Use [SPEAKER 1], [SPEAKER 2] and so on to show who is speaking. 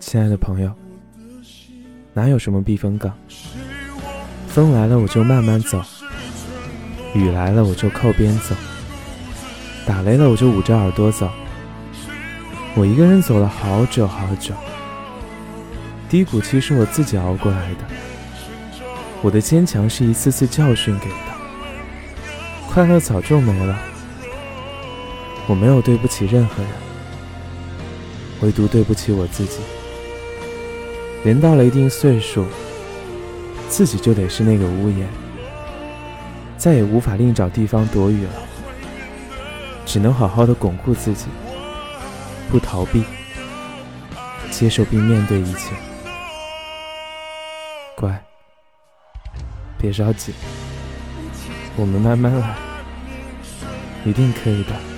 [SPEAKER 1] 亲爱的朋友，哪有什么避风港？风来了我就慢慢走，雨来了我就靠边走，打雷了我就捂着耳朵走。我一个人走了好久好久，低谷期是我自己熬过来的，我的坚强是一次次教训给的，快乐早就没了。我没有对不起任何人，唯独对不起我自己。人到了一定岁数。自己就得是那个屋檐，再也无法另找地方躲雨了，只能好好的巩固自己，不逃避，接受并面对一切。乖，别着急，我们慢慢来，一定可以的。